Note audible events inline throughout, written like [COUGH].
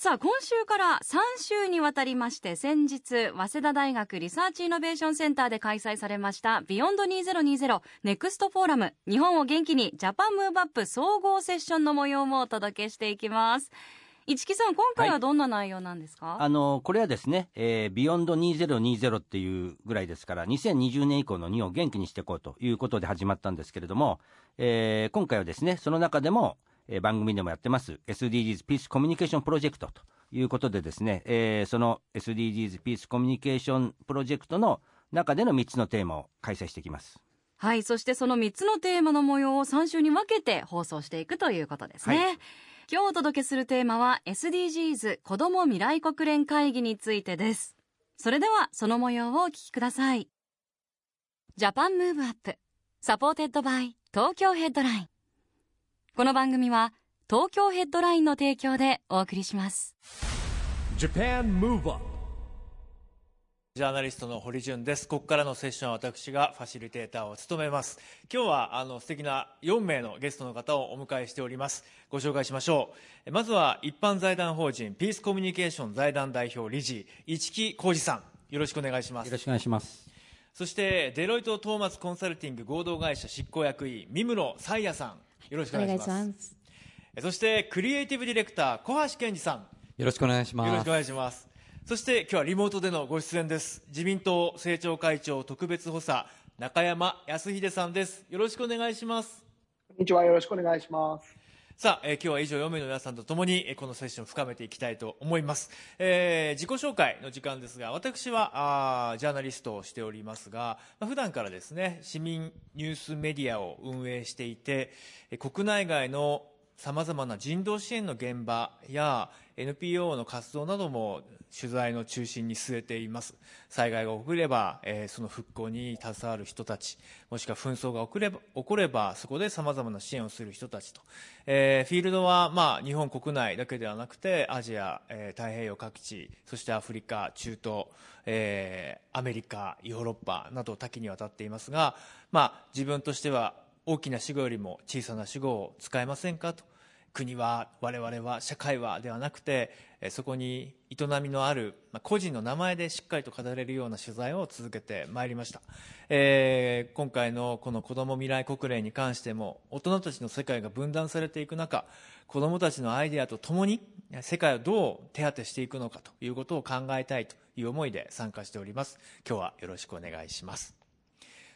さあ今週から3週にわたりまして先日早稲田大学リサーチイノベーションセンターで開催されました Beyond 2020 Next Forum。日本を元気に Japan Move Up 総合セッションの模様もお届けしていきます。一木さん今回はどんな内容なんですか、あのこれはですね、えー、ビヨンド2020っていうぐらいですから2020年以降の日本を元気にしていこうということで始まったんですけれども、えー今回はですねその中でも、えー番組でもやってます SDGs ピースコミュニケーションプロジェクトということでですね、えーその SDGs ピースコミュニケーションプロジェクトの中での3つのテーマを開催していきます。はいそしてその3つのテーマの模様を3週に分けて放送していくということですね、はい。今日お届けするテーマは SDGs 子ども未来国連会議についてです。それではその模様をお聞きください。ジャパンムーブアップsupported by Tokyo Headline この番組は東京ヘッドラインの提供でお送りします Japan Move Up ジャーナリストの堀潤です。ここからのセッションは私がファシリテーターを務めます。今日はあの素敵な4名のゲストの方をお迎えしております。ご紹介しましょう。えまずは一般財団法人ピースコミュニケーション財団代表理事一木広治さん。よろしくお願いしますよろ。しくお願いします。そしてデロイトトーマツコンサルティング合同会社執行役員三室沙耶さん。よろしくお願いします。そしてクリエイティブディレクター小橋健二さん。よろしくお願いします。よろしくお願いします。そして今日はリモートでのご出演です。自民党政調会長特別補佐中山康秀さんです。よろしくお願いします。こんにちは。よろしくお願いします。さあ、えー今日は以上4名の皆さんと共に、えーこのセッションを深めていきたいと思います。えー自己紹介の時間ですが、私はあジャーナリストをしておりますが、まあ、普段からですね、市民ニュースメディアを運営していて、え国内外のさまざまな人道支援の現場や NPO の活動なども取材の中心に据えています。災害が起これば、えーその復興に携わる人たちもしくは紛争が起これば起こればそこでさまざまな支援をする人たちと、えーフィールドは、まあ、日本国内だけではなくてアジア、えー太平洋各地そしてアフリカ中東、えーアメリカヨーロッパなど多岐にわたっていますが、まあ、自分としては大きな主語よりも小さな主語を使えませんかと。国は我々は社会はではなくてそこに営みのある、個人の名前でしっかりと語れるような取材を続けてまいりました、えー今回のこの子ども未来国連に関しても大人たちの世界が分断されていく中子どもたちのアイデアとともに世界をどう手当てしていくのかということを考えたいという思いで参加しております。今日はよろしくお願いします。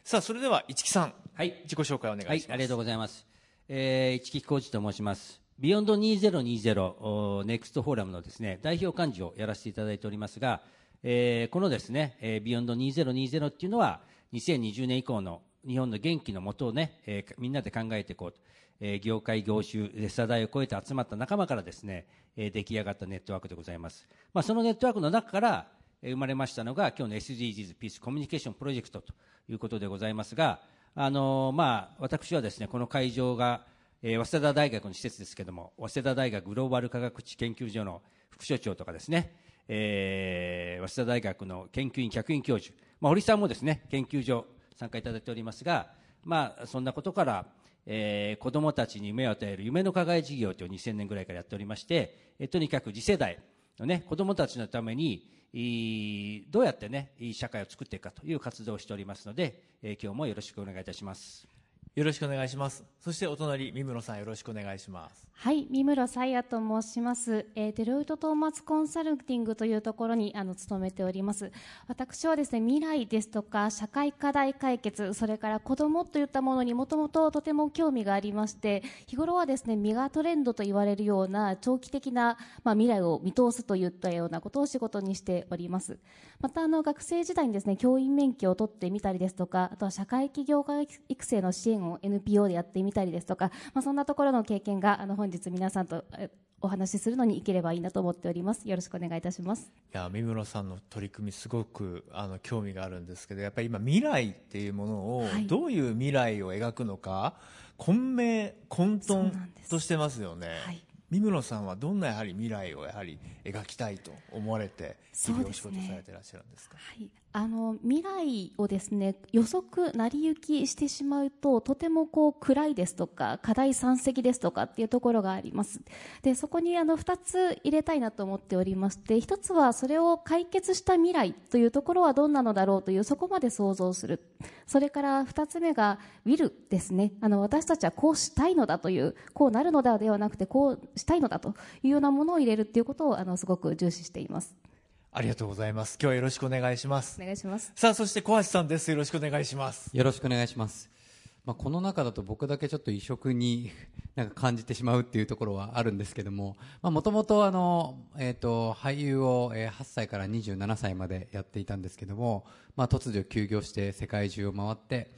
さあそれでは一木さんはい自己紹介お願いします、はい、ありがとうございます。えー、一木広治と申します。ビヨンド2020 Next Forum のですね、代表幹事をやらせていただいておりますが、えーこのですね、えー、 Beyond 2020っていうのは、2020年以降の日本の元気のもとをね、えーみんなで考えていこうと。えー業界、業種、世代を超えて集まった仲間からですね、えー出来上がったネットワークでございます。まあ、そのネットワークの中から、えー生まれましたのが、今日の SDGs ピースコミュニケーションプロジェクトということでございますが、あのまあ、私はですね、この会場が、えー早稲田大学の施設ですけども、早稲田大学グローバル科学地研究所の副所長とかですね、えー早稲田大学の研究員、客員教授、まあ、堀さんもですね、研究所参加いただいておりますが、まあ、そんなことから、えー子どもたちに目を与える夢の課外事業という2000年ぐらいからやっておりまして、えーとにかく次世代のね、子どもたちのために、どうやってね、いい社会を作っていくかという活動をしておりますので、え今日もよろしくお願いいたします。よろしくお願いします。そしてお隣、三室さんよろしくお願いします。はい、三室沙耶と申します。えーデロイトトーマツコンサルティングというところにあの勤めております。私はですね、未来ですとか社会課題解決、それから子供といったものにもともととても興味がありまして、日頃はですね、メガトレンドと言われるような長期的なまあ未来を見通すといったようなことを仕事にしております。またあの学生時代にですね、教員免許を取ってみたりですとか、あとは社会起業家育成の支援を NPO でやってみたりですとか、まあ、そんなところの経験があの本日皆さんとえお話しするのにいければいいなと思っております。よろしくお願いいたします。いや三室さんの取り組みすごくあの興味があるんですけどやっぱり今未来っていうものを、はい。どういう未来を描くのか混迷混沌としてますよね、はい。三室さんはどんなやはり未来をやはり描きたいと思われて日々お仕事されていらっしゃるんですか？はい、あの未来をですね予測成り行きしてしまうととてもこう暗いですとか課題山積ですとかっていうところがあります。でそこにあの2つ入れたいなと思っておりまして1つはそれを解決した未来というところはどんなのだろうというそこまで想像する。それから2つ目がウィルですね。あの私たちはこうしたいのだというこうなるのだではなくてこうしたいのだというようなものを入れるっていうことをあのすごく重視しています。ありがとうございます。今日はよろしくお願いします。お願いします。さあそして小橋さんです。よろしくお願いします。よろしくお願いします。まあ、この中だと僕だけちょっと異色に [LAUGHS] なんか感じてしまうっていうところはあるんですけども、もともとあの、えっ、と、俳優をえー8歳から27歳までやっていたんですけども、まあ、突如休業して世界中を回って、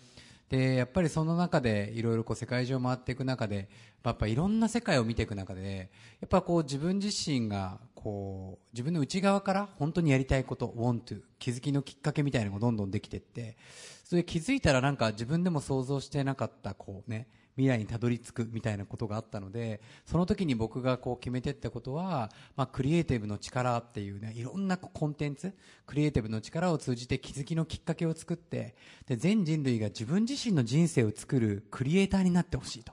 で、やっぱりその中でいろいろこう世界中を回っていく中で、やっぱいろんな世界を見ていく中で、やっぱこう自分自身がこう自分の内側から本当にやりたいこと、want to、気づきのきっかけみたいなのがどんどんできていって、それ気づいたらなんか自分でも想像してなかったこうね、未来にたどり着くみたいなことがあったので、その時に僕がこう決めていったことは、まあクリエイティブの力っていうね、いろんなコンテンツ、クリエイティブの力を通じて気づきのきっかけを作って、で、全人類が自分自身の人生を作るクリエイターになってほしいと。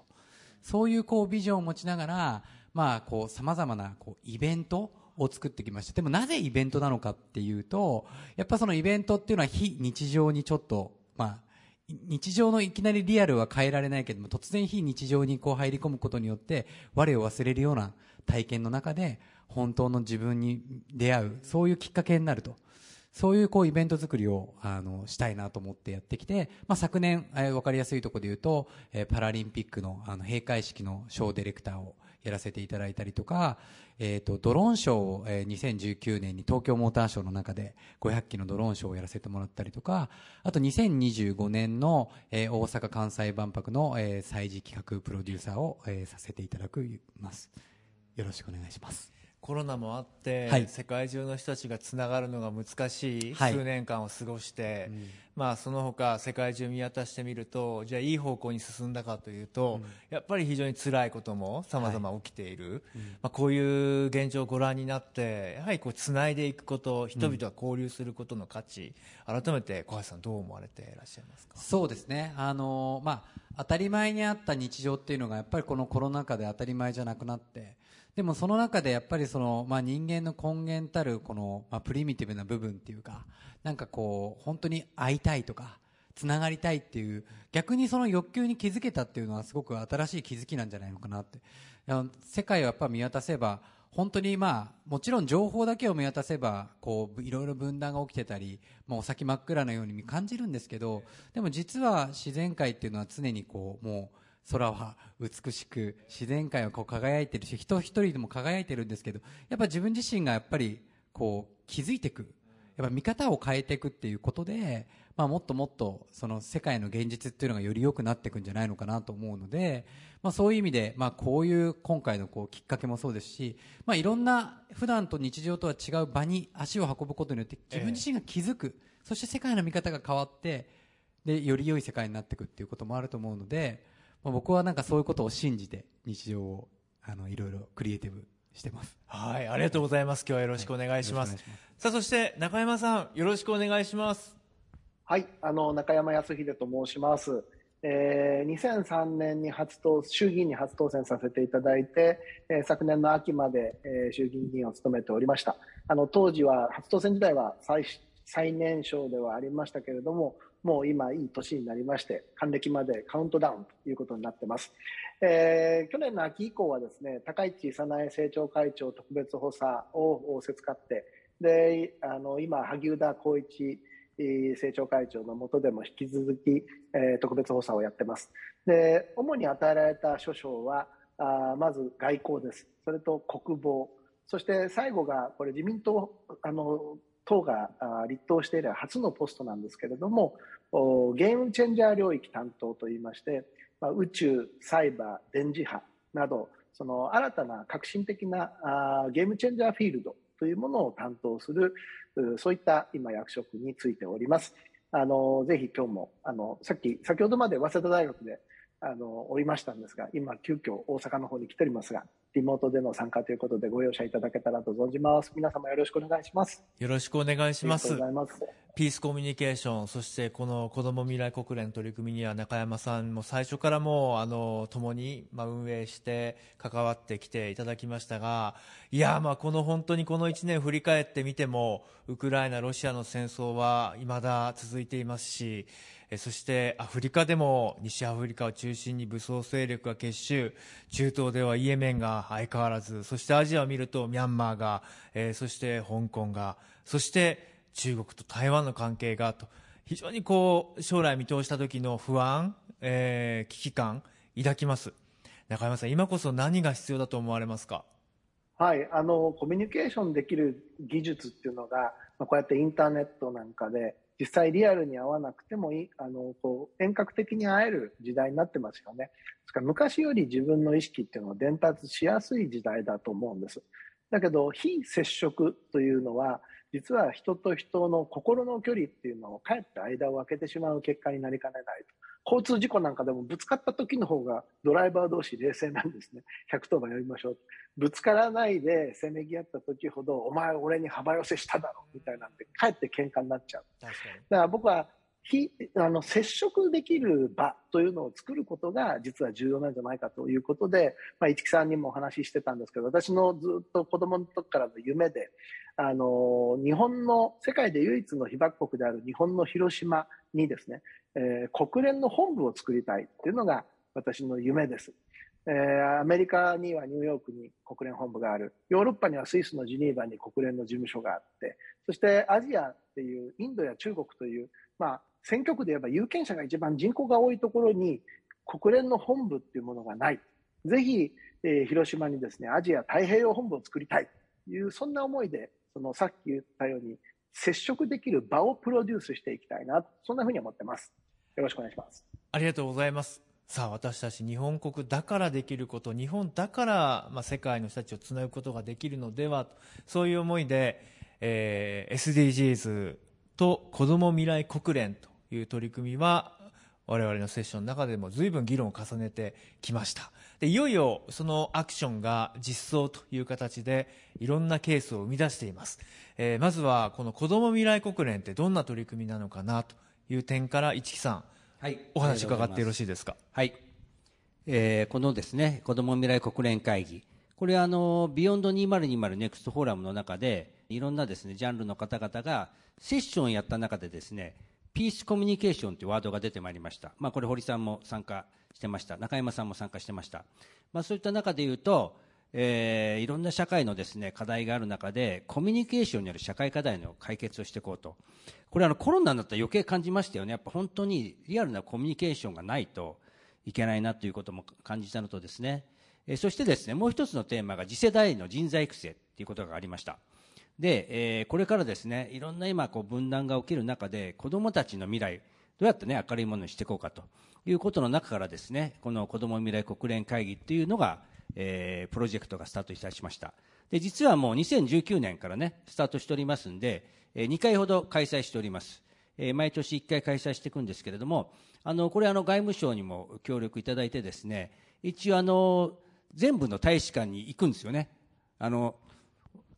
そういうこうビジョンを持ちながら、まあこう様々なこうイベントを作ってきました。でもなぜイベントなのかっていうと、やっぱそのイベントっていうのは非日常にちょっと、まあ、日常のいきなりリアルは変えられないけども、突然非日常にこう入り込むことによって、我を忘れるような体験の中で、本当の自分に出会う、そういうきっかけになると。そういうこうイベント作りをあのしたいなと思ってやってきて、まあ、昨年、えー、分かりやすいところで言うと、えーパラリンピックのあの閉会式のショーディレクターをやらせていただいたりとか、えー、とドローンショーを、えー2019年に東京モーターショーの中で500機のドローンショーをやらせてもらったりとかあと2025年の、えー大阪・関西万博の、えー催事企画プロデューサーを、えーさせていただきます。よろしくお願いします。コロナもあって、はい。世界中の人たちがつながるのが難しいはい。数年間を過ごして、まあ、その他世界中見渡してみるとじゃあいい方向に進んだかというと、やっぱり非常に辛いこともさまざま起きている、まあ、こういう現状をご覧になってやはりこうつないでいくこと人々が交流することの価値、改めて小橋さんどう思われていらっしゃいますか？そうですね、あのまあ、当たり前にあった日常っていうのがやっぱりこのコロナ禍で当たり前じゃなくなってでもその中でやっぱりその、まあ、人間の根源たるこの、まあ、プリミティブな部分っていうかなんかこう本当に会いたいとかつながりたいっていう逆にその欲求に気づけたっていうのはすごく新しい気づきなんじゃないのかなって。世界をやっぱ見渡せば本当にまあもちろん情報だけを見渡せばこういろいろ分断が起きてたり、まあ、お先真っ暗なように感じるんですけどでも実は自然界っていうのは常にこうもう空は美しく自然界はこう輝いてるし人一人でも輝いてるんですけどやっぱ自分自身がやっぱりこう気づいていくやっぱ見方を変えていくっていうことで、まあ、もっともっとその世界の現実っていうのがより良くなっていくんじゃないのかなと思うので、まあ、そういう意味で、まあ、こういう今回のこうきっかけもそうですし、まあ、いろんな普段と日常とは違う場に足を運ぶことによって自分自身が気づく、そして世界の見方が変わってでより良い世界になっていくっていうこともあると思うので、まあ、僕はなんかそういうことを信じて日常をあのいろいろクリエイティブしてます。はいありがとうございます今日はよろしくお願いします,、よろしくお願いしますさあそして中山さんよろしくお願いしますはい、あの中山康秀と申します。えー2003年に初当衆議院に初当選させていただいて、えー昨年の秋まで、えー衆議院議員を務めておりました。あの当時は初当選時代は最最年少ではありましたけれども、もう今いい年になりまして、還暦までカウントダウンということになってます。えー去年の秋以降はですね、高市早苗政調会長特別補佐を仰せつかって、で、あの今萩生田光一政調会長の下でも引き続き、えー特別補佐をやってます。で、主に与えられた諸省は、あまず外交です。それと国防。そして最後が、これ自民党、あの、党があ立党して以来初のポストなんですけれども、おゲームチェンジャー領域担当といいまして、まあ、宇宙、サイバー、電磁波など、その新たな革新的なあゲームチェンジャーフィールドというものを担当する、そういった今役職についております。あの、ぜひ今日も、あの、さっき、先ほどまで早稲田大学で、あの、おりましたんですが、今、急遽大阪の方に来ておりますが、リモートでの参加ということでご容赦いただけたらと存じます。皆様よろしくお願いします。よろしくお願いします。ありがとうございます。ピースコミュニケーション、そしてこの子ども未来国連取り組みには中山さんも最初からもうあの共にまあ運営して関わってきていただきましたが、いやまあこの本当にこの1年振り返ってみても、ウクライナ、ロシアの戦争は未だ続いていますし、そしてアフリカでも西アフリカを中心に武装勢力が結集、中東ではイエメンが相変わらず、そしてアジアを見るとミャンマーが、えー、そして香港が、そして中国と台湾の関係がと。非常にこう将来見通した時の不安、えー、危機感抱きます。中山さん今こそ何が必要だと思われますか？はい。あのコミュニケーションできる技術っていうのが、まあ、こうやってインターネットなんかで実際リアルに会わなくてもいいあのこう遠隔的に会える時代になってますよね。ですから昔より自分の意識っていうのは伝達しやすい時代だと思うんです。だけど非接触というのは実は人と人の心の距離っていうのをかえって間を空けてしまう結果になりかねないと。交通事故なんかでもぶつかった時の方がドライバー同士冷静なんですね。110番呼びましょう。ぶつからないでせめぎ合った時ほど、お前俺に幅寄せしただろみたいなんで、かえって喧嘩になっちゃう。だから僕は非あの接触できる場というのを作ることが実は重要なんじゃないかということで、まあ、市木さんにもお話ししてたんですけど私のずっと子供の時からの夢であの日本の世界で唯一の被爆国である日本の広島にですね、えー、国連の本部を作りたいというのが私の夢です。えー、アメリカにはニューヨークに国連本部があるヨーロッパにはスイスのジュニーバに国連の事務所があってそしてアジアっていうインドや中国という、まあ、選挙区で言えば有権者が一番人口が多いところに国連の本部っていうものがない。ぜひ、えー、広島にですね、アジア太平洋本部を作りたいという、そんな思いで、そのさっき言ったように、接触できる場をプロデュースしていきたいな、そんなふうに思ってます。よろしくお願いします。ありがとうございます。さあ、私たち日本国だからできること、日本だから、まあ、世界の人たちをつなぐことができるのでは、そういう思いで、えー、SDGs と子ども未来国連という取り組みは我々のセッションの中でも随分議論を重ねてきました。でいよいよそのアクションが実装という形でいろんなケースを生み出しています、えー、まずはこの子ども未来国連ってどんな取り組みなのかなという点から一木さん、はい、お話伺ってよろしいですか？はい、えー、このですね子ども未来国連会議。これはあの Beyond 2020 Next Forum の中でいろんなですねジャンルの方々がセッションをやった中でですねピースコミュニケーションというワードが出てまいりました。まあ、これ堀さんも参加してました。中山さんも参加してました。まあ、そういった中で言うと、えー、いろんな社会のですね、課題がある中で、コミュニケーションによる社会課題の解決をしていこうと。これコロナになったら余計感じましたよね。やっぱ本当にリアルなコミュニケーションがないといけないなということも感じたのとですね、え、そしてですね、もう一つのテーマが次世代の人材育成ということがありました。で、えー、これからですね、いろんな今こう分断が起きる中で、子供たちの未来、どうやってね、明るいものにしていこうかということの中からですね、この子供未来国連会議っていうのが、えー、プロジェクトがスタートいたしました。で、実はもう2019年からね、スタートしておりますんで、えー、2回ほど開催しております。えー、毎年1回開催していくんですけれども、あの、これあの、外務省にも協力いただいてですね、一応あの、全部の大使館に行くんですよね。あの、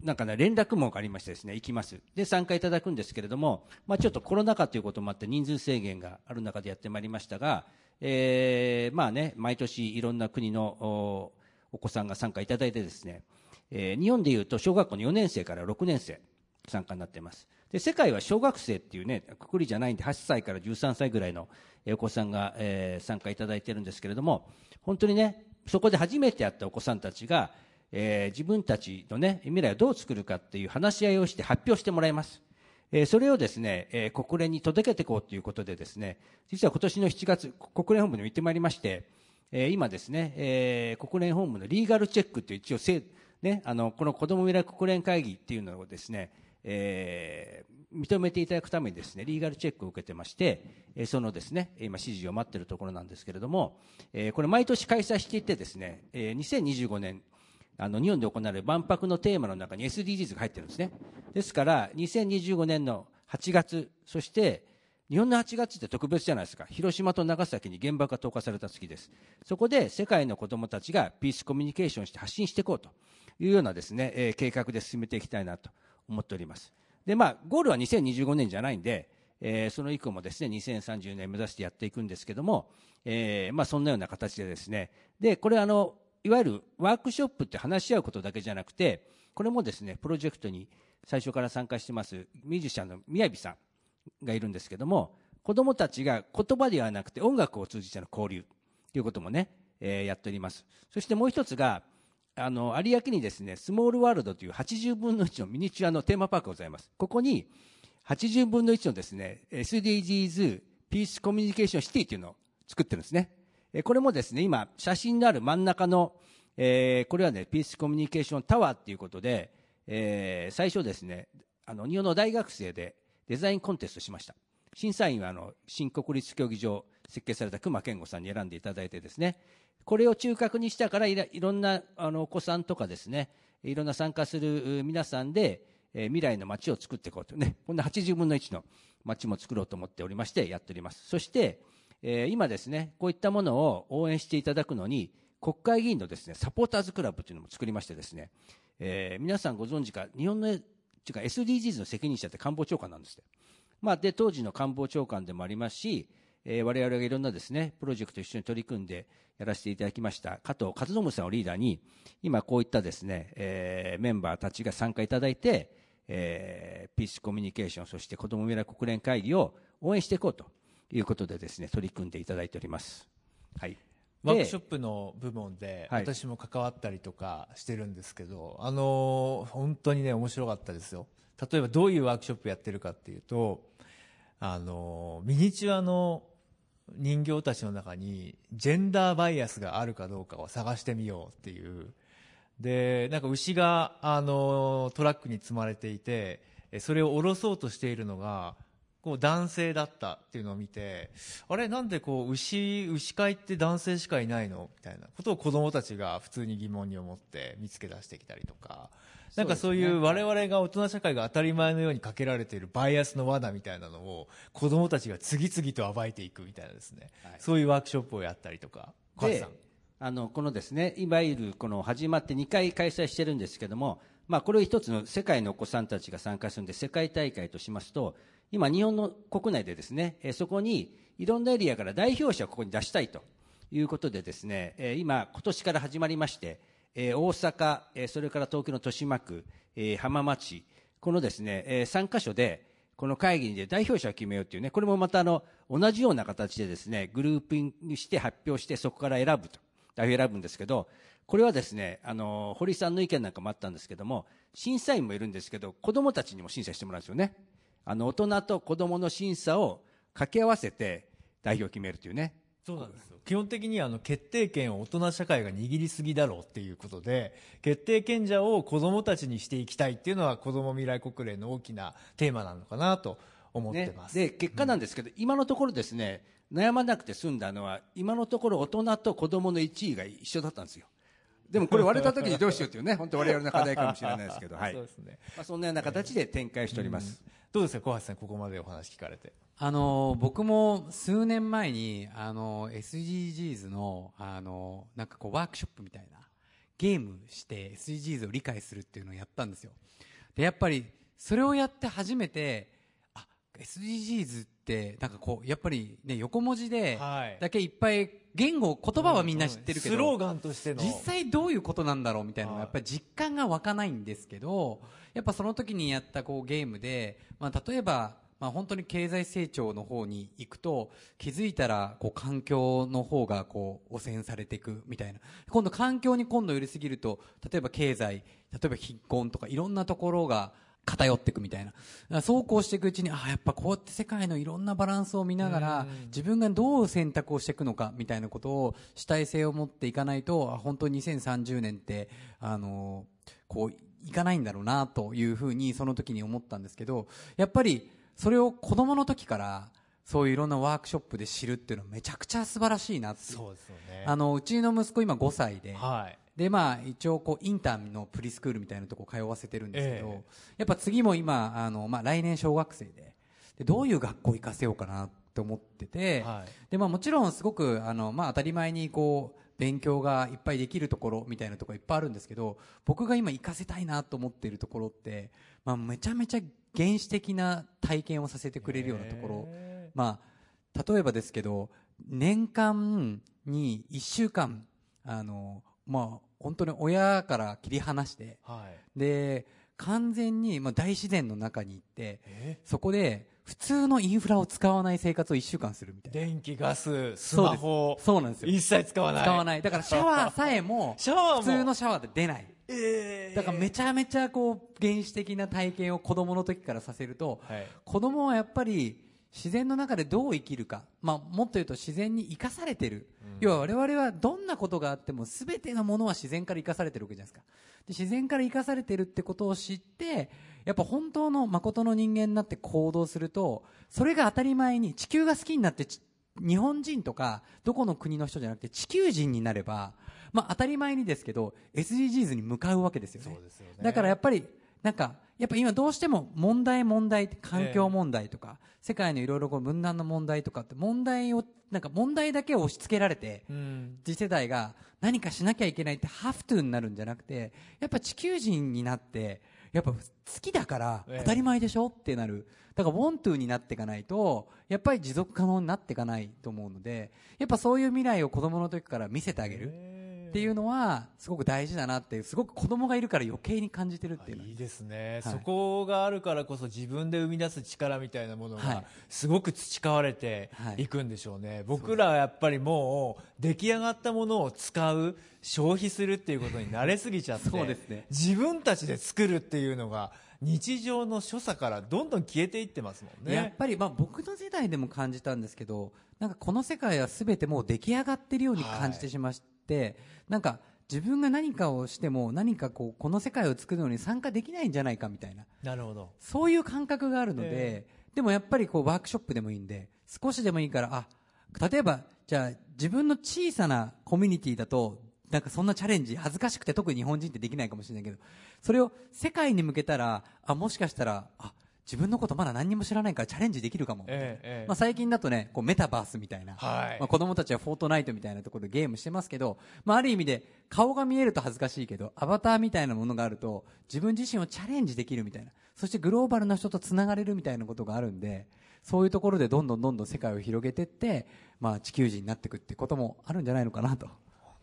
なんかね、連絡網がありましてですね、行きます。で、参加いただくんですけれども、まあちょっとコロナ禍ということもあって人数制限がある中でやってまいりましたが、えー、まあね、毎年いろんな国のお子さんが参加いただいてですね、えー、日本でいうと小学校の4年生から6年生参加になっています。で、世界は小学生っていうね、くくりじゃないんで、8歳から13歳ぐらいのお子さんが、えー、参加いただいてるんですけれども、本当にね、そこで初めて会ったお子さんたちが、えー、自分たちのね、未来をどう作るかっていう話し合いをして発表してもらいます。えー、それをですね、えー、国連に届けていこうということでですね、実は今年の7月、国連本部にも行ってまいりまして、えー、今ですね、えー、国連本部のリーガルチェックという一応せ、ね、あの、この子供未来国連会議っていうのをですね、えー、認めていただくためにですね、リーガルチェックを受けてまして、えーそのですね、今指示を待っているところなんですけれども、えーこれ毎年開催していてですね、えー2025年、あの日本で行われる万博のテーマの中に SDGs が入ってるんですね。ですから、2025年の8月、そして日本の8月って特別じゃないですか。広島と長崎に原爆が投下された月です。そこで世界の子どもたちがピースコミュニケーションして発信していこうというようなですね、えー計画で進めていきたいなと思っております。で、まあ、ゴールは2025年じゃないんで、えーその以降もですね、2030年目指してやっていくんですけども、えーまあ、そんなような形でですね、で、これあの、いわゆるワークショップって話し合うことだけじゃなくて、これもですね、プロジェクトに最初から参加してますミュージシャンの宮城さんがいるんですけども、子供たちが言葉ではなくて音楽を通じての交流ということもね、えーやっております。そしてもう一つが、あの、有明にですね、スモールワールドという80分の1のミニチュアのテーマパークがございます。ここに、80分の1のですね、SDGs ピースコミュニケーションシティというのを作ってるんですね。えこれもですね、今、写真のある真ん中の、えーこれはね、ピースコミュニケーションタワーっていうことで、えー最初ですね、あの、日本の大学生でデザインコンテストしました。審査員は、あの、新国立競技場設計された熊健吾さんに選んでいただいてですね、これを中核にしたからいろんなあのお子さんとかですね、いろんな参加する皆さんで、えー未来の街を作っていこうとね、こんな80分の1の街も作ろうと思っておりまして、やっております。そして、えー今ですね、こういったものを応援していただくのに、国会議員のですね、サポーターズクラブというのも作りましてですね、えー皆さんご存知か、日本の、っていうか SDGs の責任者って官房長官なんですって。まあ、で、当時の官房長官でもありますし、えー我々がいろんなですね、プロジェクト一緒に取り組んでやらせていただきました、加藤和信さんをリーダーに、今こういったですね、えーメンバーたちが参加いただいて、えーピースコミュニケーション、そして子ども未来国連会議を応援していこうということでですね、取り組んでいただいております。はい。ワークショッププの部門ではい私も関わったりとかしてるんですけど、あのー本当にね面白かったですよ例えばどういうワークショップやってるかっていうとあのーミニチュアの人形たちの中にジェンダーバイアスがあるかどうかを探してみようっていうでなんか牛があのトラックに積まれていてえそれを下ろそうとしているのがこう男性だったっていうのを見てあれなんでこう牛牛飼いって男性しかいないの？みたいな。ことを子供たちが普通に疑問に思って見つけ出してきたりとか。なんかそういう我々が大人社会が当たり前のようにかけられているバイアスの罠みたいなのを子供たちが次々と暴いていくみたいなですね、はい。そういうワークショップをやったりとか。あのこのですねいわゆるこの始まって2回開催してるんですけども、まあ、これを一つの世界のお子さんたちが参加するんで世界大会としますと今日本の国内でですねえそこにいろんなエリアから代表者をここに出したいということでですねえ今今年から始まりましてえ大阪えそれから東京の豊島区え浜松このですねえ3カ所でこの会議で代表者を決めようというね、これもまたあの同じような形でですね、グループにして発表して、そこから選ぶと、代表選ぶんですけど、これはですね、あの、堀さんの意見なんかもあったんですけども、審査員もいるんですけど、子供たちにも審査してもらうんですよね。あの、大人と子供の審査を掛け合わせて代表を決めるというね。そうなんですよ。基本的にあの決定権を大人社会が握りすぎだろうっていうことで決定権者を子どもたちにしていきたいっていうのは子ども未来国連の大きなテーマなのかなと思ってねます、で結果なんですけど、今のところですね悩まなくて済んだのは今のところ大人と子供の1位が一緒だったんですよ。でもこれ割れた時にどうしようっていうね本当我々の課題かもしれないですけど、はい。[LAUGHS] そうですね。まあ、そんなような形で展開しております、どうですか小橋さんここまでお話聞かれて。あの僕も数年前にあの SDGs のあのなんかこうワークショップみたいなゲームして SDGs を理解するっていうのをやったんですよ。でやっぱりそれをやって初めてあ SDGs ってなんかこうやっぱりね横文字ではい。だけいっぱい言語言葉はみんな知ってるけど、スローガンとしての。実際どういうことなんだろうみたいなやっぱり実感が湧かないんですけどやっぱその時にやったこうゲームで、まあ、例えば、まあ、本当に経済成長の方に行くと気づいたらこう環境の方がこう汚染されていくみたいな。今度環境に今度寄りすぎると例えば経済例えば貧困とかいろんなところが偏っていくみたいな。そうこうしていくうちにあやっぱこうやって世界のいろんなバランスを見ながら自分がどう選択をしていくのかみたいなことを主体性を持っていかないとあ本当に2030年ってあのこういかないんだろうなというふうにその時に思ったんですけどやっぱりそれを子供の時からそういういろんなワークショップで知るっていうのはめちゃくちゃ素晴らしいなってそうですよね。あのうちの息子今5歳で、はい。でまあ一応こうインターンのプリスクールみたいなとこ通わせてるんですけど、え。やっぱ次も今あの、まあ、来年小学生ででどういう学校行かせようかなって思ってて、はい。でまあ、もちろんすごくあの、まあ、当たり前にこう勉強がいっぱいできるところみたいなところいっぱいあるんですけど僕が今行かせたいなと思っているところって、まあ、めちゃめちゃ原始的な体験をさせてくれるようなところ、へまあ、例えばですけど年間に1週間あの、まあ、本当に親から切り離してーはい。で完全に、まあ、大自然の中に行ってえ？そこで普通のインフラを使わない生活を1週間するみたいな。電気ガススマホそうなんですよ。一切使わない。使わない。だからシャワーさえもシャワーも。普通のシャワーで出ない。えー。だからめちゃめちゃこう原始的な体験を子供の時からさせると、はい。子供はやっぱり自然の中でどう生きるか、まあ、もっと言うと自然に生かされてる、要は我々はどんなことがあっても全てのものは自然から生かされてるわけじゃないですか。で自然から生かされてるってことを知ってやっぱ本当の誠の人間になって行動するとそれが当たり前に地球が好きになってち日本人とかどこの国の人じゃなくて地球人になれば、まあ、当たり前にですけど SDGs に向かうわけですよね。ね。だからやっぱりなんかやっぱ今どうしても問題問題って環境問題とか、世界のいろいろこう分断の問題とかって問題をなんか問題だけを押し付けられて、うん。次世代が何かしなきゃいけないってハフトゥーになるんじゃなくてやっぱ地球人になってやっぱ好きだからええ。当たり前でしょってなる。だからウォントゥーになっていかないとやっぱり持続可能になっていかないと思うのでやっぱそういう未来を子供の時から見せてあげるっていうのはすごく大事だなってすごく子供がいるから余計に感じてるっていうの。はいいですね、はい。そこがあるからこそ自分で生み出す力みたいなものがはい。すごく培われてはい。いくんでしょうね、僕らはやっぱりもう出来上がったものを使う消費するっていうことに慣れすぎちゃってそうですね。自分たちで作るっていうのが日常の所作からどんどん消えていってますもんね。やっぱりまあ僕の世代でも感じたんですけどなんかこの世界は全てもう出来上がってるように感じてしまって、なんか自分が何かをしても何かこうこの世界を作るのに参加できないんじゃないかみたいな。なるほど。そういう感覚があるので、え。でもやっぱりこうワークショップでもいいんで少しでもいいからあ例えばじゃあ自分の小さなコミュニティだとなんかそんなチャレンジ恥ずかしくて特に日本人ってできないかもしれないけどそれを世界に向けたらあもしかしたらあ自分のことまだ何にも知らないからチャレンジできるかもええええ。まあ、最近だとねこうメタバースみたいな、はい。まあ、子供たちはフォートナイトみたいなところでゲームしてますけど、まあ、ある意味で顔が見えると恥ずかしいけどアバターみたいなものがあると自分自身をチャレンジできるみたいな。そしてグローバルな人とつながれるみたいなことがあるんでそういうところでどんどんどんどん世界を広げていって、まあ、地球人になっていくってこともあるんじゃないのかなと。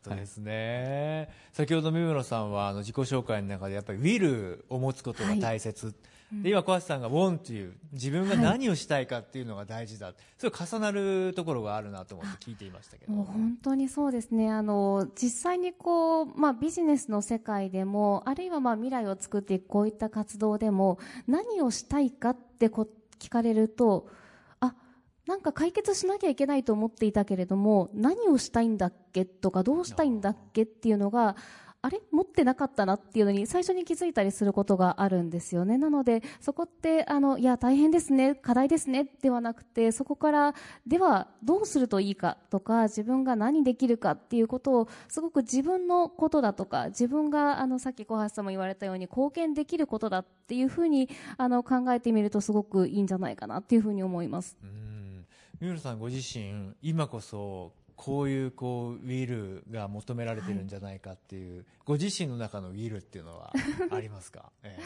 そうですね、先ほど三村さんはあの自己紹介の中でやっぱりウィルを持つことが大切、で今小橋さんがウォンという自分が何をしたいかっていうのが大事だ、それ重なるところがあるなと思って聞いていましたけど。もう本当にそうですね。あの、実際にこう、まあビジネスの世界でも、あるいはまあ未来を作っていくこういった活動でも、何をしたいかってこ聞かれると、あ、なんか解決しなきゃいけないと思っていたけれども、何をしたいんだっけとか、どうしたいんだっけっていうのが、あれ？持ってなかったなっていうのに最初に気づいたりすることがあるんですよね。なので、そこって、あの、いや、大変ですね、課題ですね、ではなくて、そこから、では、どうするといいかとか、自分が何できるかっていうことを、すごく自分のことだとか、自分が、あの、さっき小橋さんも言われたように、貢献できることだっていうふうに、あの、考えてみるとすごくいいんじゃないかなっていうふうに思います。うん三浦さんご自身今こそこういうこうウィルが求められてるんじゃないかっていう、ご自身の中のウィルっていうのはありますか、[LAUGHS] ええ。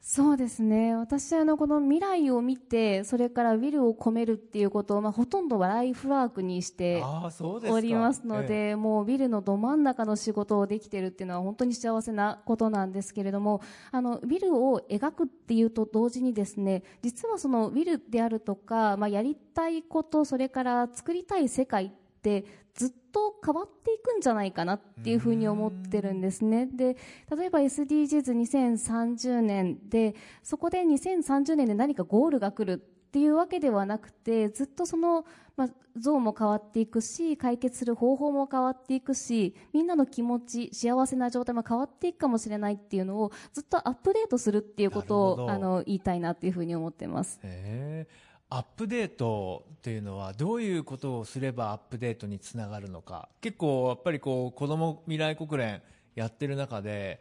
そうですね。私、あの、この未来を見て、それからウィルを込めるっていうことを、まあ、ほとんどはライフワークにしておりますのえで、もうビルのど真ん中の仕事をできてるっていうのは本当に幸せなことなんですけれども、あの、ビルを描くっていうと同時にですね、実はそのビルであるとか、まあ、やりたいこと、それから作りたい世界ってずっと変わっていくんじゃないかなっていうふうに思ってるんですね。で、例えば SDGs2030 年で、そこで2030年で何かゴールが来るっっていうわけではなくてずっとその、まあ、像も変わっていくし解決する方法も変わっていくしみんなの気持ち幸せな状態も変わっていくかもしれないっていうのをずっとアップデートするっていうことをあの言いたいなっていうふうに思ってます。へえアップデートっていうのはどういうことをすればアップデートにつながるのか。結構やっぱりこう子ども未来国連やってる中で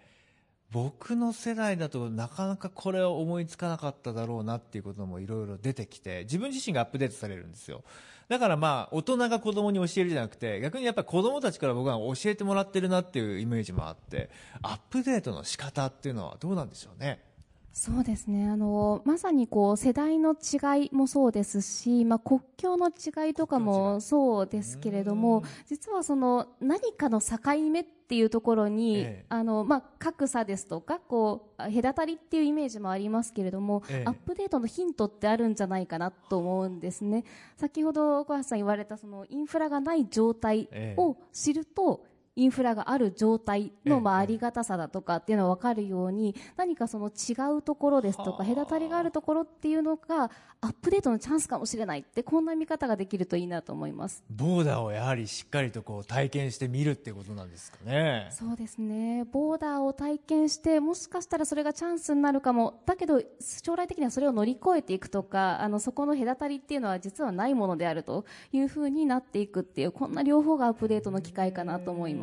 僕の世代だとなかなかこれを思いつかなかっただろうなっていうこともいろいろ出てきて自分自身がアップデートされるんですよ。だからまあ大人が子供に教えるじゃなくて逆にやっぱり子供たちから僕は教えてもらってるなっていうイメージもあってアップデートの仕方っていうのはどうなんでしょうね。そうですね。あのまさにこう世代の違いもそうですし、まあ、国境の違いとかもそうですけれども実はその何かの境目っていうところに、ええ。あのまあ、格差ですとかこう隔たりっていうイメージもありますけれども、ええ。アップデートのヒントってあるんじゃないかなと思うんですね。先ほど小橋さん言われたそのインフラがない状態を知ると、インフラがある状態の、まあ、ええありがたさだとかっていうのが分かるように何かその違うところですとかはあ。隔たりがあるところっていうのがアップデートのチャンスかもしれないってこんな見方ができるといいなと思います。ボーダーをやはりしっかりとこう体験してみるってことなんですかね。そうですね。ボーダーを体験してもしかしたらそれがチャンスになるかも。だけど将来的にはそれを乗り越えていくとかあのそこの隔たりっていうのは実はないものであるというふうになっていくっていうこんな両方がアップデートの機会かなと思います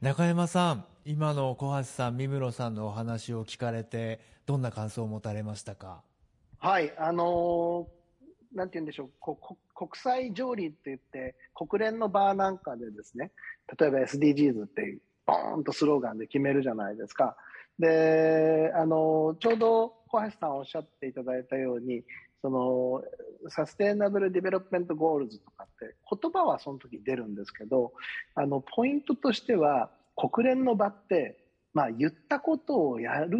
中山さん今の小橋さん三室さんのお話を聞かれてどんな感想を持たれましたか？はい、あのーなんて言うんでしょう、ここ国際条理って言って、国連の場なんかでですね、例えば SDGs って、ボーンとスローガンで決めるじゃないですか。で、あのーちょうど小橋さんおっしゃっていただいたように、その Sustainable Development Goals とかって言葉はその時出るんですけどあのポイントとしては国連の場って、まあ、言ったことをやる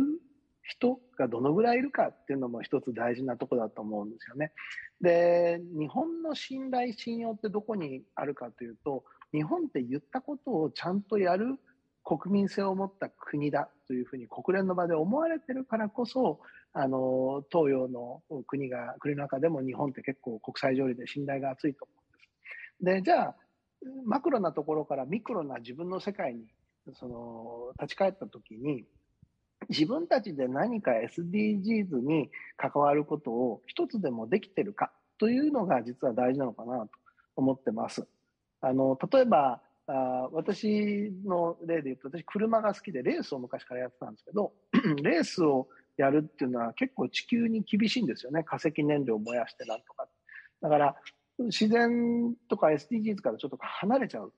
人がどのぐらいいるかっていうのも一つ大事なとこだと思うんですよね。で日本の信頼信用ってどこにあるかというと日本って言ったことをちゃんとやる国民性を持った国だというふうに国連の場で思われてるからこそあの東洋の国が国の中でも日本って結構国際条理で信頼が厚いと思うんです。でじゃあマクロなところからミクロな自分の世界にその立ち返った時に自分たちで何か SDGs に関わることを一つでもできてるかというのが実は大事なのかなと思ってます。あの例えばあ私の例で言うと私車が好きでレースを昔からやってたんですけど [CLEARS THROAT] レースをやるっていうのは結構地球に厳しいんですよね。化石燃料を燃やしてなんとかだから自然とか SDGs からちょっと離れちゃう。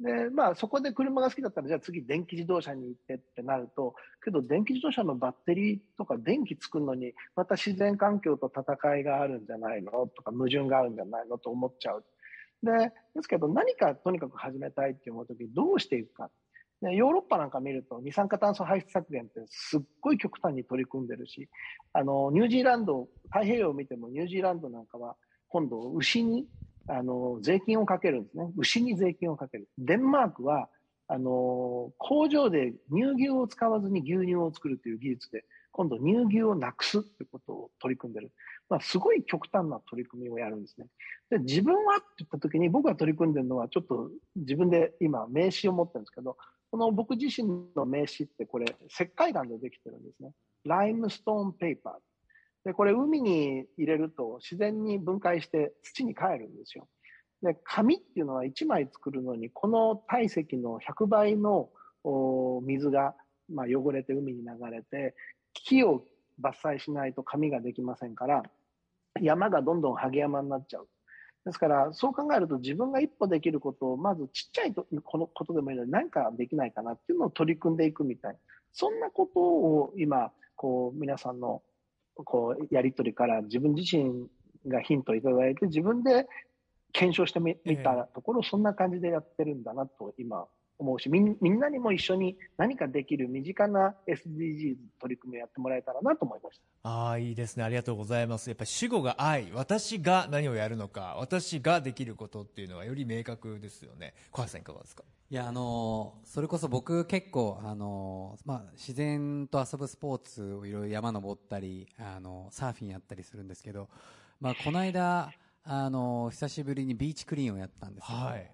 でまあそこで車が好きだったらじゃあ次電気自動車に行ってってなるとけど電気自動車のバッテリーとか電気作るのにまた自然環境と戦いがあるんじゃないの？とか矛盾があるんじゃないの？と思っちゃう。でですけど何かとにかく始めたいって思う時どうしていくかでヨーロッパなんか見ると二酸化炭素排出削減ってすっごい極端に取り組んでるしあのニュージーランド太平洋を見てもニュージーランドなんかは今度牛にあの税金をかけるんですね。牛に税金をかける。デンマークはあの工場で乳牛を使わずに牛乳を作るという技術で今度乳牛をなくすということを取り組んでる、まあ、すごい極端な取り組みをやるんですね。で自分はって言った時に僕が取り組んでるのはちょっと自分で今名刺を持ってるんですけどこの僕自身の名刺ってこれ石灰岩でできてるんですね。ライムストーンペーパー。でこれ海に入れると自然に分解して土に帰るんですよ。で紙っていうのは1枚作るのにこの体積の100倍の水が、まあ、汚れて海に流れて木を伐採しないと紙ができませんから山がどんどんハゲ山になっちゃう。ですからそう考えると自分が一歩できることをまずちっちゃいとこのことでもいいので何かできないかなっていうのを取り組んでいくみたいそんなことを今こう皆さんのこうやり取りから自分自身がヒントをいただいて自分で検証してみ見たところ、そんな感じでやってるんだなと今思うしみんみんなにも一緒に何かできる身近な SDGs 取り組みをやってもらえたらなと思いました。ああいいですね。ありがとうございます。やっぱり主語が愛。私が何をやるのか。私ができることっていうのはより明確ですよね。小橋さんいかがですか？いやあのーそれこそ僕結構あのーまあ自然と遊ぶスポーツをいろいろ山登ったりあのーサーフィンやったりするんですけどまあ、この間、あの、久しぶりにビーチクリーンをやったんですよ。はい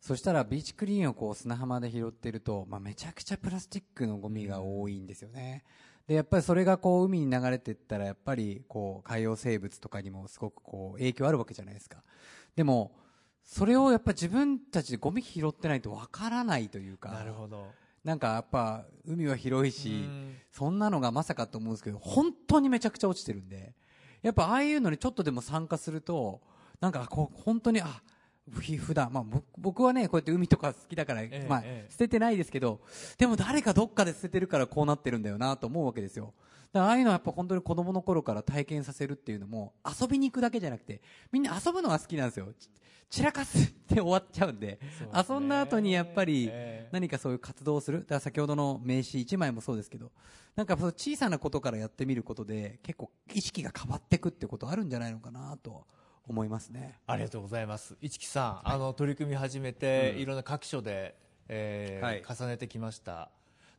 そしたらビーチクリーンをこう砂浜で拾ってると、まあ、めちゃくちゃプラスチックのゴミが多いんですよね。で、やっぱりそれがこう海に流れていったら、やっぱりこう海洋生物とかにもすごくこう影響あるわけじゃないですか。でも、それをやっぱ自分たちでゴミ拾ってないとわからないというか。なるほどなんかやっぱ海は広いしうん、そんなのがまさかと思うんですけど、本当にめちゃくちゃ落ちてるんで、やっぱああいうのにちょっとでも参加すると、なんかこう本当に、あ、ふ普段、まあ僕僕はね、こうやって海とか好きだから、えまあええ捨ててないですけど、でも誰かどっかで捨ててるからこうなってるんだよなと思うわけですよ。だからああいうのはやっぱ本当に子供の頃から体験させるっていうのも、遊びに行くだけじゃなくて、みんな遊ぶのが好きなんですよ。ち散らかすって終わっちゃうんで、ね遊んだ後にやっぱりええ何かそういう活動をする。だから先ほどの名刺1枚もそうですけど、なんかその小さなことからやってみることで、結構意識が変わっていくってことあるんじゃないのかなと思いますね。ありがとうございます。市木さん、あの取り組み始めて、いろんな各所で、えーはい。重ねてきました。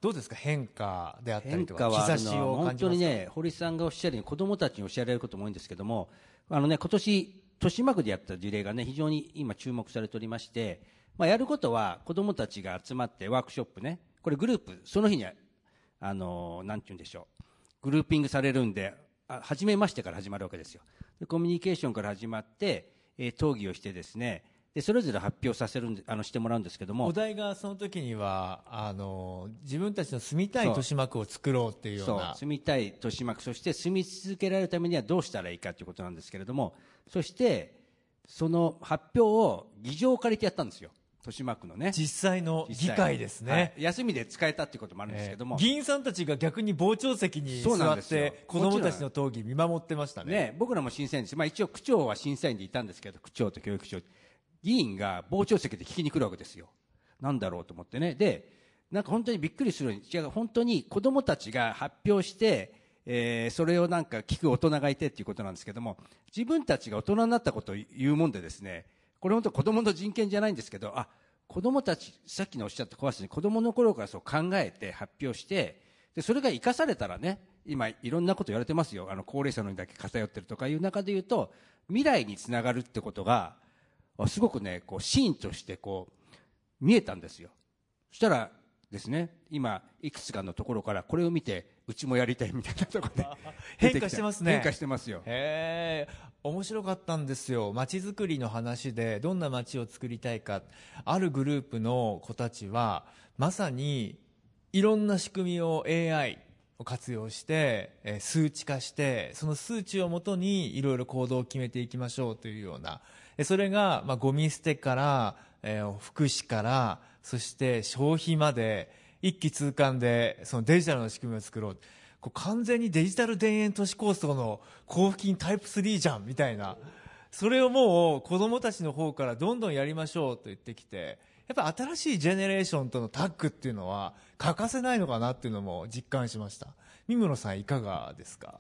どうですか？変化であったり変とかしを感じますか？当にね、堀さんがおっしゃるように子供たちに教えられることも多いんですけども、あのね、今年、豊島区でやった事例がね、非常に今注目されておりまして、まあ、やることは子供たちが集まってワークショップね、これグループ、その日に、あの、なんて言うんでしょう、グルーピングされるんで、あ初めましてから始まるわけですよ。でコミュニケーションから始まって、えー討議をしてですね、でそれぞれ発表させるんであのしてもらうんですけども。お、題がその時にはあの自分たちの住みたい豊島区を作ろうっていうような。住みたい豊島区そして住み続けられるためにはどうしたらいいかということなんですけれども。そしてその発表を議場を借りてやったんですよ豊島区のね。実際の議会ですね、はい。休みで使えたっていうこともあるんですけども、えー議員さんたちが逆に傍聴席に座って子供たちの討議見守ってましたね。ね、僕らも審査員です、まあ、一応区長は審査員でいたんですけど区長と教育長議員が傍聴席で聞きに来るわけですよ。なんだろうと思ってね。でなんか本当にびっくりする。ように違う本当に子供たちが発表してえーそれをなんか聞く大人がいてっていうことなんですけども自分たちが大人になったことを言うもんでですねこれ本当子供の人権じゃないんですけどあ子供たちさっきのおっしゃった小橋さんに子供の頃からそう考えて発表してでそれが生かされたらね今いろんなこと言われてますよ。あの高齢者のにだけ偏ってるとかいう中で言うと未来につながるってことがあすごくねこうシーンとしてこう見えたんですよ。そしたらですね今いくつかのところからこれを見てうちもやりたいみたいなところで出 [LAUGHS] 変化してますね。変化してますよ。へえ面白かったんですよ。街づくりの話でどんな街を作りたいか。あるグループの子たちはまさにいろんな仕組みを AI を活用して、数値化してその数値をもとにいろいろ行動を決めていきましょうというような。それが、まあ、ゴミ捨てから、福祉からそして消費まで一気通貫でそのデジタルの仕組みを作ろう。こう完全にデジタル田園都市構想の交付金タイプ3じゃんみたいな。それをもう子供たちの方からどんどんやりましょうと言ってきてやっぱ新しいジェネレーションとのタッグっていうのは欠かせないのかなっていうのも実感しました。三室さんいかがですか？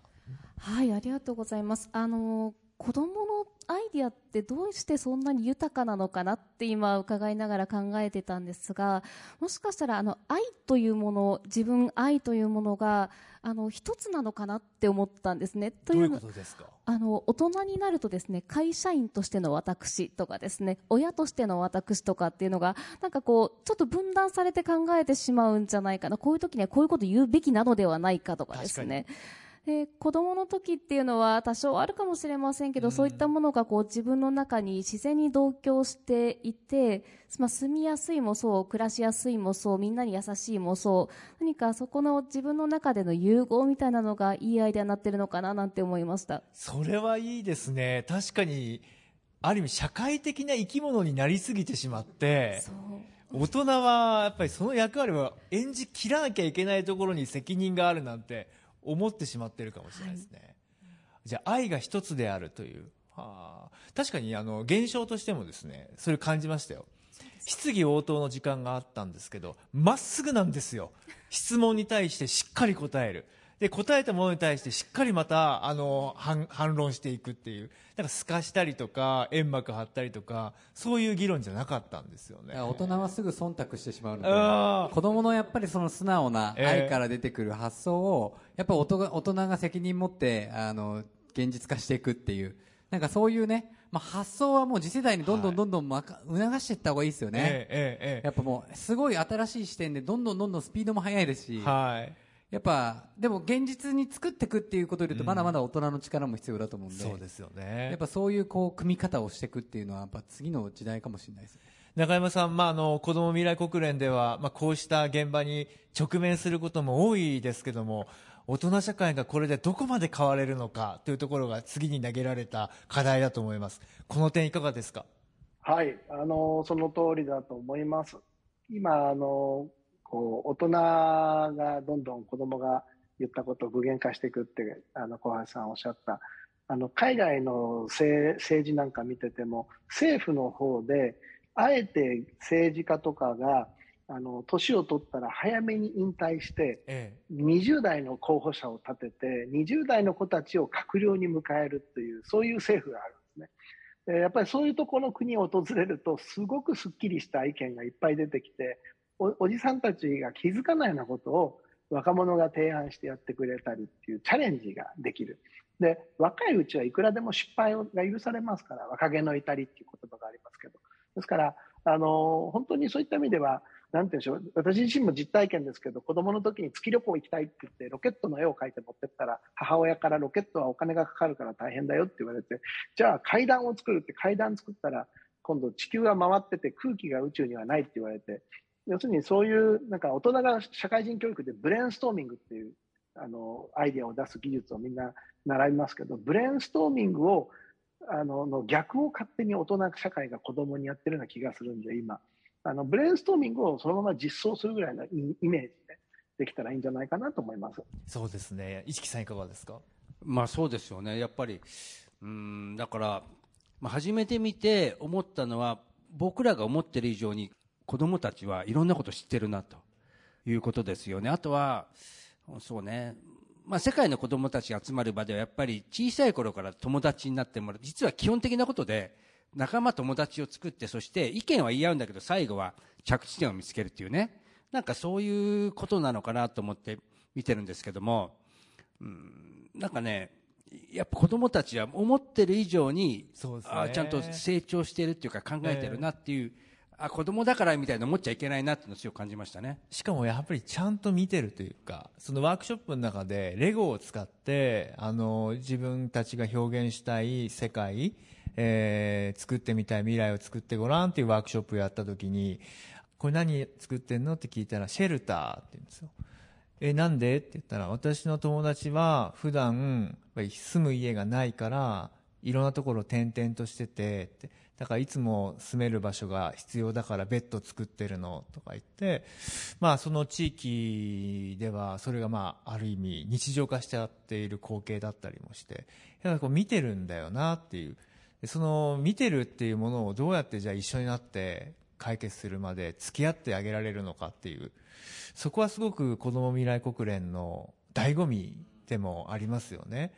はい、ありがとうございます。あの子供のアイディアってどうしてそんなに豊かなのかなって今伺いながら考えてたんですが、もしかしたらあの愛というもの、自分愛というものがあの一つなのかなって思ったんですね。とどういうことですか？あの大人になるとですね会社員としての私とかですね親としての私とかっていうのがなんかこうちょっと分断されて考えてしまうんじゃないかな。こういう時にはこういうこと言うべきなのではないかとかですねで子供の時っていうのは多少あるかもしれませんけど、そういったものがこう自分の中に自然に同居していて、まあ、住みやすいもそう暮らしやすいもそうみんなに優しいもそう何かそこの自分の中での融合みたいなのがいいアイデアになってるのかななんて思いました。それはいいですね。確かにある意味社会的な生き物になりすぎてしまって大人はやっぱりその役割を演じきらなきゃいけないところに責任があるなんて思ってしまってるかもしれないですね、じゃあ愛が一つであるという、はあ、確かにあの現象としてもですねそれ感じましたよ。質疑応答の時間があったんですけどまっすぐなんですよ。質問に対してしっかり答えるで答えたものに対してしっかりまたあの反反論していくっていう。なんか透かしたりとか煙幕張ったりとかそういう議論じゃなかったんですよね。大人はすぐ忖度してしまうので子供のやっぱりその素直なええ。愛から出てくる発想をやっぱ大人が大人が責任持ってあの現実化していくっていう。なんかそういうね、まあ、発想はもう次世代にどんどんどんどんまか促していった方がいいですよね。えええええ。やっぱもう、すごい新しい視点で、どんどんどんどんスピードも速いですし、はい。やっぱ、でも現実に作っていくっていうことで言うと、まだまだ大人の力も必要だと思うんで、そうですよね。やっぱそういうこう、組み方をしていくっていうのは、やっぱ次の時代かもしれないですね。中山さん、まあ、あの子ども未来国連では、まあ、こうした現場に直面することも多いですけども大人社会がこれでどこまで変われるのかというところが次に投げられた課題だと思いますこの点いかがですか？はい、あのその通りだと思います。今あのこう大人がどんどん子供が言ったことを具現化していくってあの小橋さんおっしゃったあの海外の政政治なんか見てても政府の方であえて政治家とかがあの年を取ったら早めに引退してえ20代の候補者を立てて20代の子たちを閣僚に迎えるというそういう政府があるんですね。でやっぱりそういうところの国を訪れるとすごくすっきりした意見がいっぱい出てきておおじさんたちが気づかないようなことを若者が提案してやってくれたりっていうチャレンジができる。で若いうちはいくらでも失敗が許されますから若気の至りっていう言葉がありますけどですからあの本当にそういった意味ではなんていうんでしょう私自身も実体験ですけど子供の時に月旅行行きたいって言ってロケットの絵を描いて持ってったら母親からロケットはお金がかかるから大変だよって言われてじゃあ階段を作るって階段作ったら今度地球が回ってて空気が宇宙にはないって言われて要するにそういうなんか大人が社会人教育でブレーンストーミングっていうあのアイデアを出す技術をみんな習いますけどブレーンストーミングをあのの逆を勝手に大人社会が子供にやってるような気がするんで今。あのブレーンストーミングをそのまま実装するぐらいのイイメージでできたらいいんじゃないかなと思います。そうですね。一木さんいかがですか？まあそうですよね、やっぱり、うんだから、まあ、始めてみて思ったのは、僕らが思ってる以上に子供たちはいろんなこと知ってるなということですよね。あとは、そうね、まあ、世界の子供たちが集まる場ではやっぱり小さい頃から友達になってもらう、実は基本的なことで、仲間友達を作って、そして意見は言い合うんだけど、最後は着地点を見つけるっていうね、なんかそういうことなのかなと思って見てるんですけども、うん。なんかね、やっぱ子供たちは思ってる以上に、ね。あちゃんと成長してるっていうか考えてるなっていう、あ子供だからみたいな思っちゃいけないなっていうのを強く感じましたね。しかもやっぱりちゃんと見てるというかそのワークショップの中でレゴを使ってあの自分たちが表現したい世界、えー作ってみたい未来を作ってごらんっていうワークショップをやった時にこれ何作ってんのって聞いたらシェルターって言うんですよ。えなんで？って言ったら私の友達は普段やっぱり住む家がないからいろんなところを転々としててって。だからいつも住める場所が必要だからベッド作ってるのとか言ってまあその地域ではそれがまあある意味日常化しちゃっている光景だったりもしてやっぱこう見てるんだよなっていう。その見てるっていうものをどうやってじゃあ一緒になって解決するまで付き合ってあげられるのかっていう。そこはすごく子ども未来国連の醍醐味でもありますよね。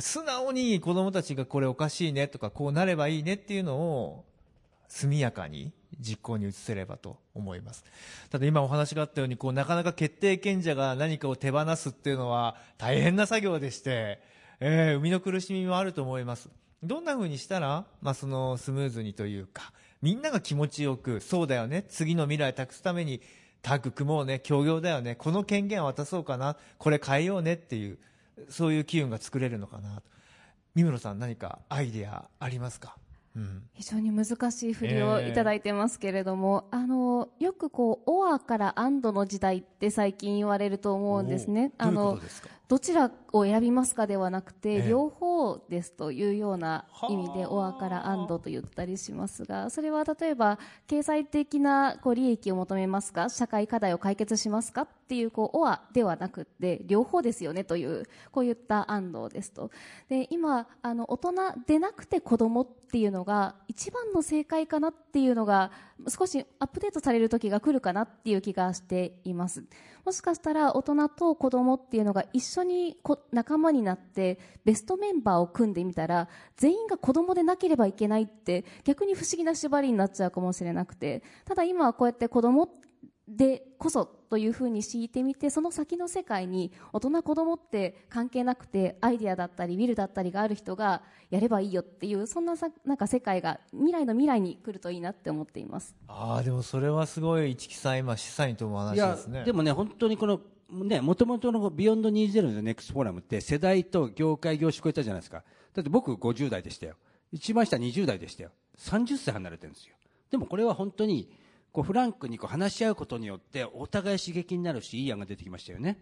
素直に子どもたちがこれおかしいねとかこうなればいいねっていうのを速やかに実行に移せればと思います。ただ今お話があったようにこうなかなか決定権者が何かを手放すっていうのは大変な作業でして、えー生みの苦しみもあると思います。どんな風にしたら、まあ、そのスムーズにというかみんなが気持ちよくそうだよね次の未来託すためにタッグ組もうね協業だよねこの権限を渡そうかなこれ変えようねっていうそういう機運が作れるのかな。と三室さん何かアイデアありますか、うん、非常に難しい振りをいただいてますけれども、あのよくこうオアからアンドの時代って最近言われると思うんですね。あのどちらを選びますかではなくて、ええ両方ですというような意味で、はあオアからアンドと言ったりしますが、それは例えば、経済的なこう利益を求めますか、社会課題を解決しますかっていう、こう、オアではなくて、両方ですよねという、こういったアンドですと。で、今、あの、大人でなくて子供っていうのが、一番の正解かなっていうのが、少しアップデートされる時が来るかなっていう気がしています。もしかしたら大人と子供っていうのが一緒にこ仲間になってベストメンバーを組んでみたら全員が子供でなければいけないって逆に不思議な縛りになっちゃうかもしれなくてただ今はこうやって子供でこそというふうに敷いてみてその先の世界に大人子供って関係なくてアイデアだったり will だったりがある人がやればいいよっていうそんなさなんか世界が未来の未来に来るといいなって思っていますああでもそれはすごい一木さん今示唆に富む話ですねでもね、本当にこの、ね、もともとの Beyond 20の Next Forum って世代と業界、業種超えたじゃないですか。だって僕50代でしたよ。一番下20代でしたよ。30歳離れてるんですよ。でもこれは本当に、こうフランクにこう話し合うことによってお互い刺激になるし、いい案が出てきましたよね。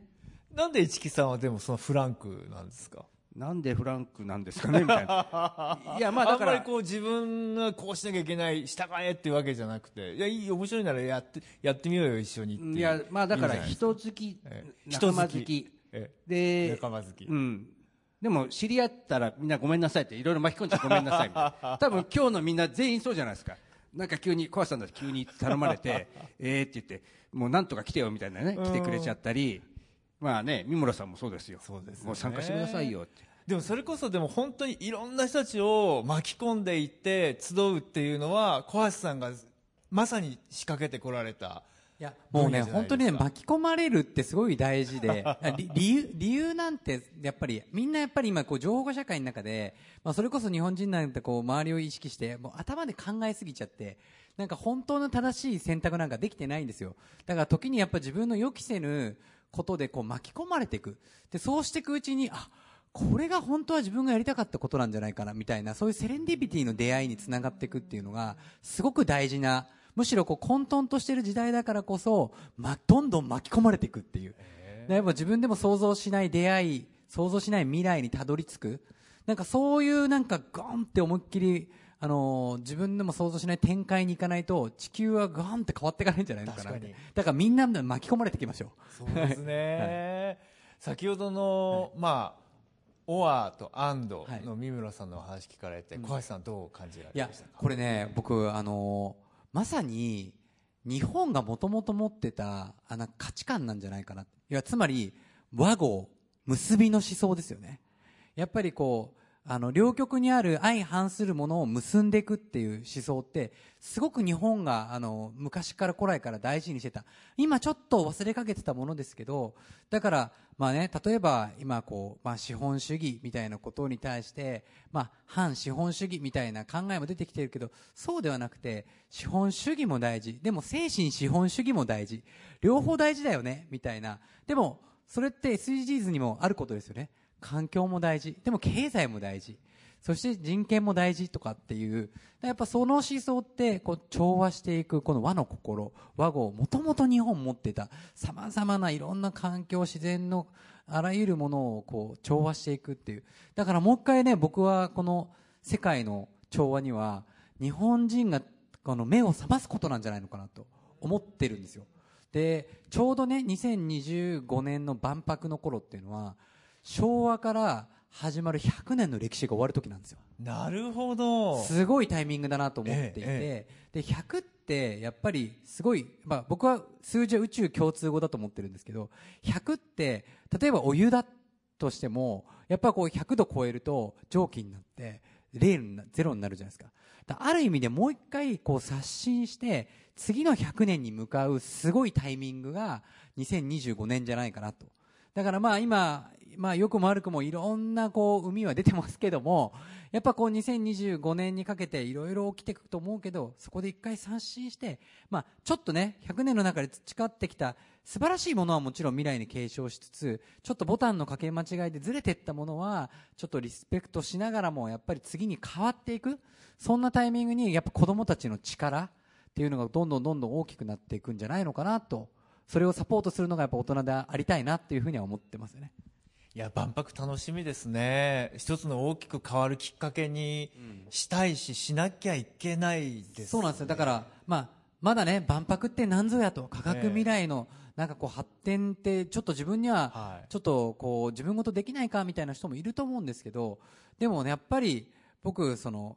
なんで市木さんはでもそのフランクなんですか？なんでフランクなんですかねみたいな。[LAUGHS] いや、まあだからあんまり、こう自分がこうしなきゃいけない従えっていうわけじゃなくていやいい面白いならやってやってみようよ一緒にっていういや、まあだから人好きええ、仲間好き。えで、仲間好きうん。でも知り合ったらみんなごめんなさいっていろいろ巻き込んじゃごめんなさいみたいな。[LAUGHS] 多分今日のみんな全員そうじゃないですか。なんか急に、小橋さんだって急に頼まれて、[LAUGHS] えーって言って、もうなんとか来てよみたいなね、来てくれちゃったり、まあね、三村さんもそうですよ。そうですよねもう参加してくださいよって。でもそれこそでも本当にいろんな人たちを巻き込んでいって集うっていうのは小橋さんがまさに仕掛けてこられたいやもうね本当にね巻き込まれるってすごい大事で。[LAUGHS] り理由理由なんてやっぱりみんなやっぱり今こう情報社会の中で、まあ、それこそ日本人なんてこう周りを意識してもう頭で考えすぎちゃってなんか本当の正しい選択なんかできてないんですよ。だから時にやっぱ自分の予期せぬことでこう巻き込まれていく。でそうしていくうちにあこれが本当は自分がやりたかったことなんじゃないかなみたいなそういうセレンディピティの出会いにつながっていくっていうのがすごく大事なむしろこう混沌としている時代だからこそ、ま、どんどん巻き込まれていくっていう。でやっぱ自分でも想像しない出会い想像しない未来にたどり着く。なんかそういうなんかゴンって思いっきりあのー自分でも想像しない展開に行かないと地球はガンって変わっていかないんじゃないのかなだからみんなで巻き込まれていきましょう。そうですね、先ほどの、まあオアとアンドの三村さんのお話聞かれて、小橋さんどう感じらいやれましたか？これね僕あのーまさに日本がもともと持ってたあの価値観なんじゃないかな。いやつまり和合結びの思想ですよね。やっぱりこうあの両極にある相反するものを結んでいくっていう思想ってすごく日本があの昔から古来から大事にしてた。今ちょっと忘れかけてたものですけどだからまあね例えば今こう、まあ、資本主義みたいなことに対して、まあ、反資本主義みたいな考えも出てきてるけどそうではなくて資本主義も大事。でも精神資本主義も大事。両方大事だよねみたいな。でもそれって SDGs にもあることですよね。環境も大事。でも経済も大事。そして人権も大事とかっていう。やっぱその思想ってこう調和していくこの和の心。和合もともと日本持ってた。さまざまないろんな環境自然のあらゆるものをこう調和していくっていう。だからもう一回ね僕はこの世界の調和には日本人がこの目を覚ますことなんじゃないのかなと思ってるんですよ。でちょうどね2025年の万博の頃っていうのは昭和から始まる100年の歴史が終わる時なんですよ。なるほど。すごいタイミングだなと思っていて、えで100ってやっぱりすごい、まあ、僕は数字は宇宙共通語だと思ってるんですけど100って例えばお湯だとしてもやっぱこう100度超えると蒸気になって0になゼロになるじゃないですか。ある意味でもう一回こう刷新して次の100年に向かうすごいタイミングが2025年じゃないかなとだからまあ今、まあ良くも悪くもいろんなこう海は出てますけども、やっぱこう2025年にかけていろいろ起きていくと思うけど、そこで一回刷新して、まあちょっとね、100年の中で培ってきた素晴らしいものはもちろん未来に継承しつつ、ちょっとボタンの掛け間違いでずれていったものは、ちょっとリスペクトしながらもやっぱり次に変わっていく、そんなタイミングにやっぱ子供たちの力っていうのがどんどんどんどん大きくなっていくんじゃないのかなと。それをサポートするのがやっぱ大人でありたいなっていうふうには思ってますね。いや万博楽しみですね一つの大きく変わるきっかけにしたいし、しなきゃいけないです、そうなんですよ。だから、まあ、まだね、万博って何ぞやと、科学未来の、なんかこう発展って、ちょっと自分にはは、いちょっとこう、自分ごとできないかみたいな人もいると思うんですけど、でもね、やっぱり、僕、その、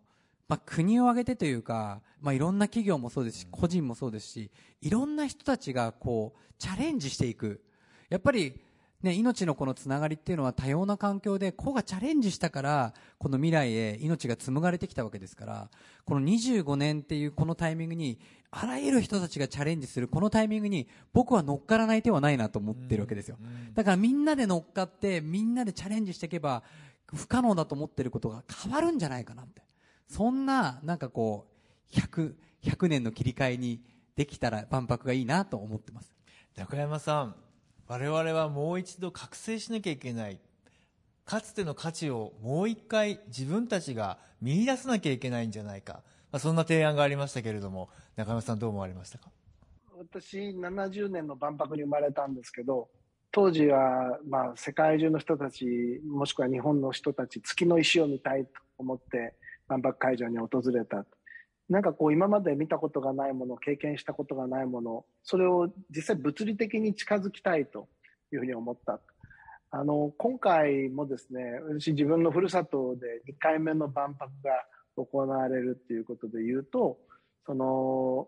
まあ、国を挙げてというか、まあ、いろんな企業もそうですし、個人もそうですし、いろんな人たちがこう、チャレンジしていく。やっぱり、ね、命のこのつながりっていうのは多様な環境で個がチャレンジしたからこの未来へ命が紡がれてきたわけですからこの25年っていうこのタイミングにあらゆる人たちがチャレンジするこのタイミングに僕は乗っからない手はないなと思ってるわけですよ。だからみんなで乗っかってみんなでチャレンジしていけば不可能だと思ってることが変わるんじゃないかなってそんななんかこう 100, 100年の切り替えにできたら万博がいいなと思ってます。中山さん我々はもう一度覚醒しなきゃいけない。かつての価値をもう一回自分たちが見出さなきゃいけないんじゃないか、まあ、そんな提案がありましたけれども中山さんどう思われましたか？私70年の万博に生まれたんですけど当時は、まあ、世界中の人たちもしくは日本の人たち月の石を見たいと思って万博会場に訪れた。なんかこう今まで見たことがないもの経験したことがないものそれを実際物理的に近づきたいというふうに思った。あの今回もですね私自分のふるさとで2回目の万博が行われるっていうことで言うとその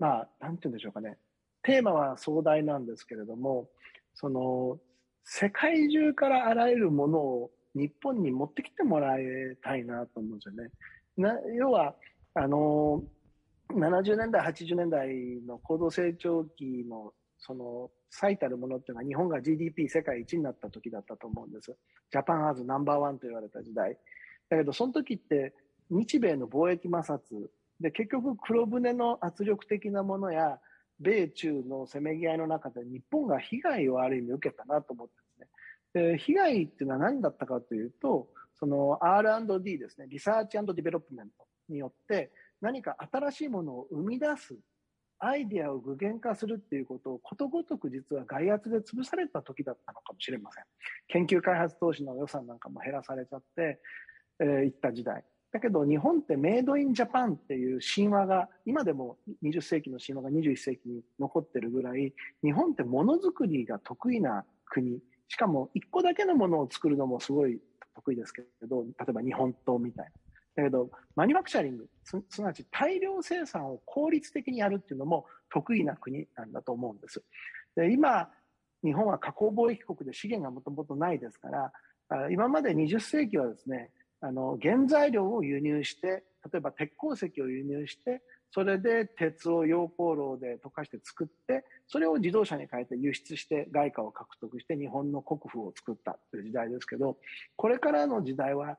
まあなんて言うんでしょうかね。テーマは壮大なんですけれどもその世界中からあらゆるものを日本に持ってきてもらいたいなと思うんですよね。な要はあの70年代、80年代の高度成長期のその最たるものっていうのは日本が GDP 世界一になった時だったと思うんです。ジャパンアズナンバーワンと言われた時代。だけどその時って日米の貿易摩擦で結局黒船の圧力的なものや米中のせめぎ合いの中で日本が被害をある意味受けたなと思ってで。被害っていうのは何だったかというと、その R&D ですね、 Research Development によって何か新しいものを生み出す、アイデアを具現化するっていうことをことごとく実は外圧で潰された時だったのかもしれません。研究開発投資の予算なんかも減らされちゃって、えー、いった時代。だけど日本ってメイドインジャパンっていう神話が今でも20世紀の神話が21世紀に残ってるぐらい日本ってものづくりが得意な国しかも一個だけのものを作るのもすごい得意ですけど例えば日本刀みたいな。だけどマニュファクチャリングすすなわち大量生産を効率的にやるっていうのも得意な国なんだと思うんです。で今日本は加工貿易国で資源がもともとないですから今まで20世紀はですねあの原材料を輸入して例えば鉄鉱石を輸入してそれで鉄を溶鉱炉で溶かして作ってそれを自動車に変えて輸出して外貨を獲得して日本の国富を作ったという時代ですけどこれからの時代は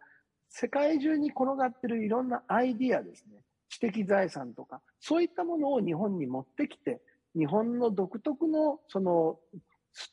世界中に転がってるいろんなアイディアですね。知的財産とかそういったものを日本に持ってきて日本の独特のその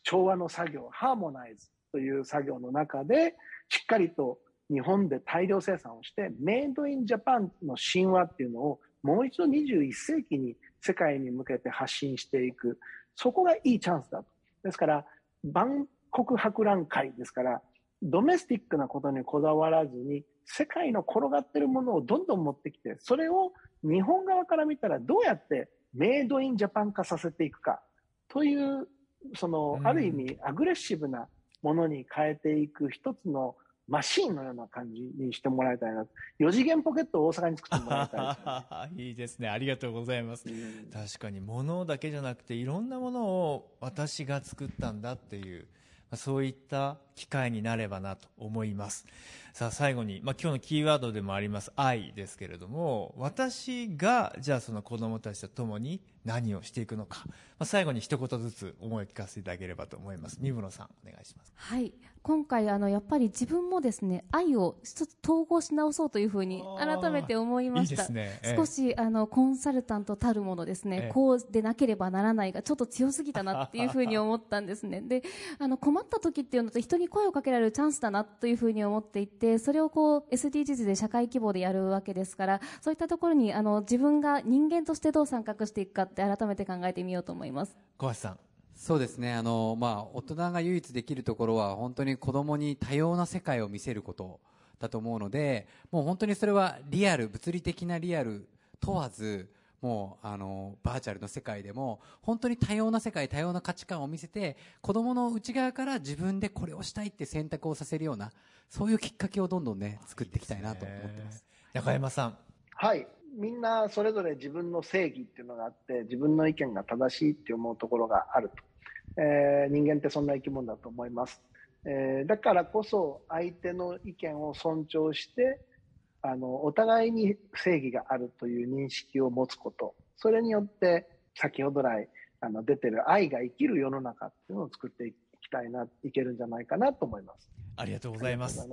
調和の作業ハーモナイズという作業の中でしっかりと日本で大量生産をしてメイドインジャパンの神話っていうのをもう一度21世紀に世界に向けて発信していく。そこがいいチャンスだと。ですから万国博覧会ですからドメスティックなことにこだわらずに世界の転がってるものをどんどん持ってきてそれを日本側から見たらどうやってメイドインジャパン化させていくかというそのある意味アグレッシブなものに変えていく一つのマシーンのような感じにしてもらいたいな。4次元ポケットを大阪に作ってもらいたいです、ね、[LAUGHS] いいですね。ありがとうございます。確かに物だけじゃなくていろんなものを私が作ったんだっていう、そういった機会になればなと思います。さあ最後に、まあ、今日のキーワードでもあります愛ですけれども、私がじゃあその子供たちと共に何をしていくのか、まあ、最後に一言ずつ思いを聞かせていただければと思います。三室さん、お願いします。はい。今回あのやっぱり自分もですね愛を一つ統合し直そうというふうに改めて思いました。ねええ、少しあのコンサルタントたるものですね、え、こうでなければならないがちょっと強すぎたなっていうふうに思ったんですね。で、あの困った時っていうのと人に声をかけられるチャンスだなというふうに思っていて、それをこう SDGs で社会規模でやるわけですから、そういったところにあの自分が人間としてどう参画していくかって改めて考えてみようと思います。小橋さん。そうですね。あの、まあ、大人が唯一できるところは、本当に子供に多様な世界を見せることだと思うので、もう本当にそれはリアル、物理的なリアル問わず、もう、あの、バーチャルの世界でも、本当に多様な世界、多様な価値観を見せて、子供の内側から自分でこれをしたいって選択をさせるような、そういうきっかけをどんどんね、作っていきたいなと思ってます。中山さん。はい。みんなそれぞれ自分の正義っていうのがあって、自分の意見が正しいって思うところがあると。えー人間ってそんな生き物だと思います。えーだからこそ相手の意見を尊重して、あの、お互いに正義があるという認識を持つこと。それによって、先ほど来、あの、出てる愛が生きる世の中っていうのを作っていきたいな、いけるんじゃないかなと思います。ありがとうございます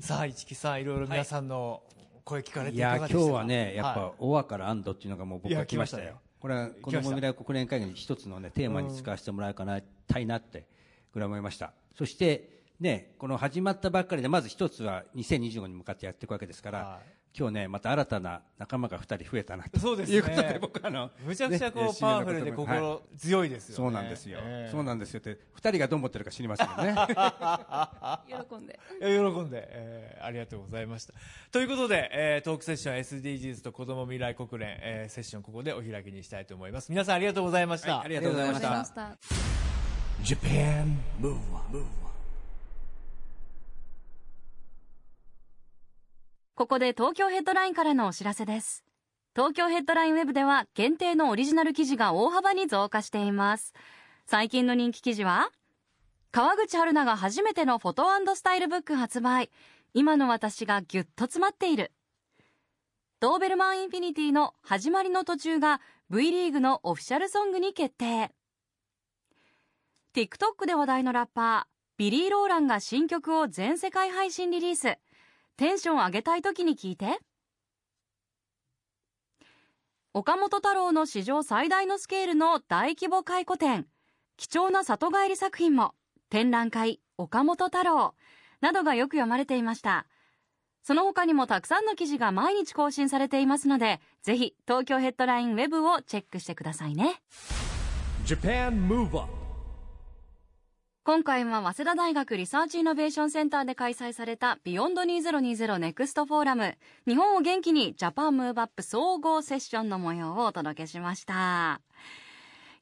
さあ市木さんいろいろ皆さんの声聞かれていや今日はね、やっはぱ、オアから安堵っていうのがもう僕は来ましたよ。これは子ども未来国連会議の一つのね、テーマに使わせてもらいかなたいなって、ぐらい思いました。そして、ね、この始まったばっかりで、まず一つは2025に向かってやっていくわけですから、は今日ね、また新たな仲間が二人増えたなと。そうですね。いうことで、僕はあの、むちゃくちゃこう、ねパワフルではい。心強いですよね、そうなんですよ、ええ。そうなんですよって、二人がどう思ってるか知りませんけどね。喜んで。[LAUGHS] 喜んで、えーありがとうございました。ということで、えートークセッション SDGs と子ども未来国連、えーセッションここでお開きにしたいと思います。皆さんありがとうございました。はいありがとうございましたありがとうございました。Japan Move Up, ここで東京ヘッドラインからのお知らせです。東京ヘッドラインウェブでは限定のオリジナル記事が大幅に増加しています。最近の人気記事は、川口春奈が初めてのフォトスタイルブック発売。今の私がぎゅっと詰まっている。ドーベルマンインフィニティの始まりの途中が V リーグのオフィシャルソングに決定。TikTok で話題のラッパー、ビリー・ローランが新曲を全世界配信リリース。テンション上げたい時に聞いて。岡本太郎の史上最大のスケールの大規模回顧展。貴重な里帰り作品も。展覧会、岡本太郎。などがよく読まれていました。その他にもたくさんの記事が毎日更新されていますので、ぜひ東京ヘッドラインウェブをチェックしてくださいね。今回は早稲田大学リサーチイノベーションセンターで開催された Beyond 2020 Next Forum日本を元気にジャパンムーブアップ総合セッションの模様をお届けしました。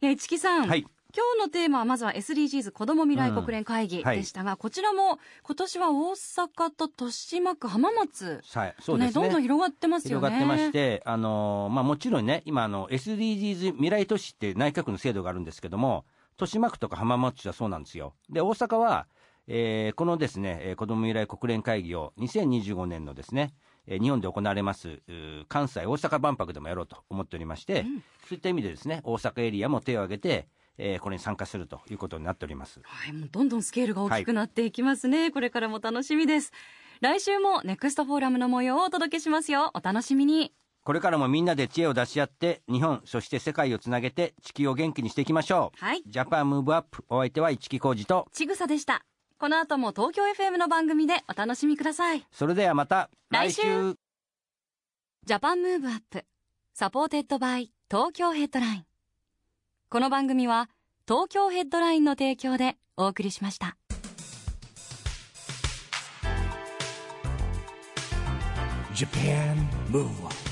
いや、市木さん。はい今日のテーマはまずは SDGs 子ども未来国連会議はいでしたが、こちらも今年は大阪と豊島区浜松はい、そうですね。どんどん広がってますよね。広がってまして、あのーまあ、もちろんね、今あの、SDGs 未来都市って内閣の制度があるんですけども、豊島区とか浜松市はそうなんですよ。で、大阪は、えーこのですね、えー子ども未来国連会議を2025年のですね、えー日本で行われます、関西大阪万博でもやろうと思っておりまして、そういった意味でですね、大阪エリアも手を挙げて、えーこれに参加するということになっております。はい、もうどんどんスケールが大きくなっていきますね。これからも楽しみです。来週もネクストフォーラムの模様をお届けしますよ。お楽しみに。これからもみんなで知恵を出し合って、日本、そして世界をつなげて、地球を元気にしていきましょう。はい。ジャパンムーブアップ、お相手は市木浩二と、ちぐさでした。この後も東京 FM の番組でお楽しみください。それではまた来週 Japan Move Up。supported by Tokyo Headline。この番組は東京ヘッドラインの提供でお送りしました。Japan Move Up